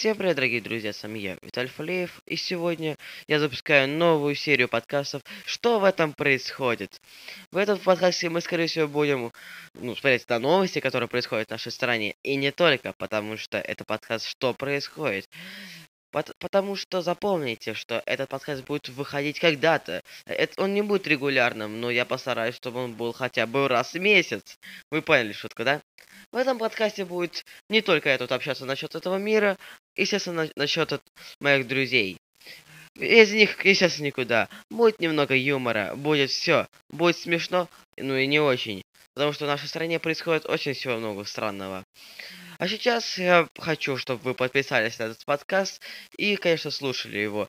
Всем привет, дорогие друзья, с вами я, Виталий Фалеев, и сегодня я запускаю новую серию подкастов «Что в этом происходит?». В этом подкасте мы, скорее всего, будем ну, смотреть на новости, которые происходят в нашей стране, и не только, потому что это подкаст «Что происходит?». Потому что запомните, что этот подкаст будет выходить когда-то. Он не будет регулярным, но я постараюсь, чтобы он был хотя бы раз в месяц. Вы поняли шутку, да? В этом подкасте будет не только я тут общаться насчет этого мира, естественно, насчет моих друзей. Из них, естественно, никуда. Будет немного юмора, будет все. Будет смешно, ну и не очень. Потому что в нашей стране происходит очень всего много странного. А сейчас я хочу, чтобы вы подписались на этот подкаст и, конечно, слушали его.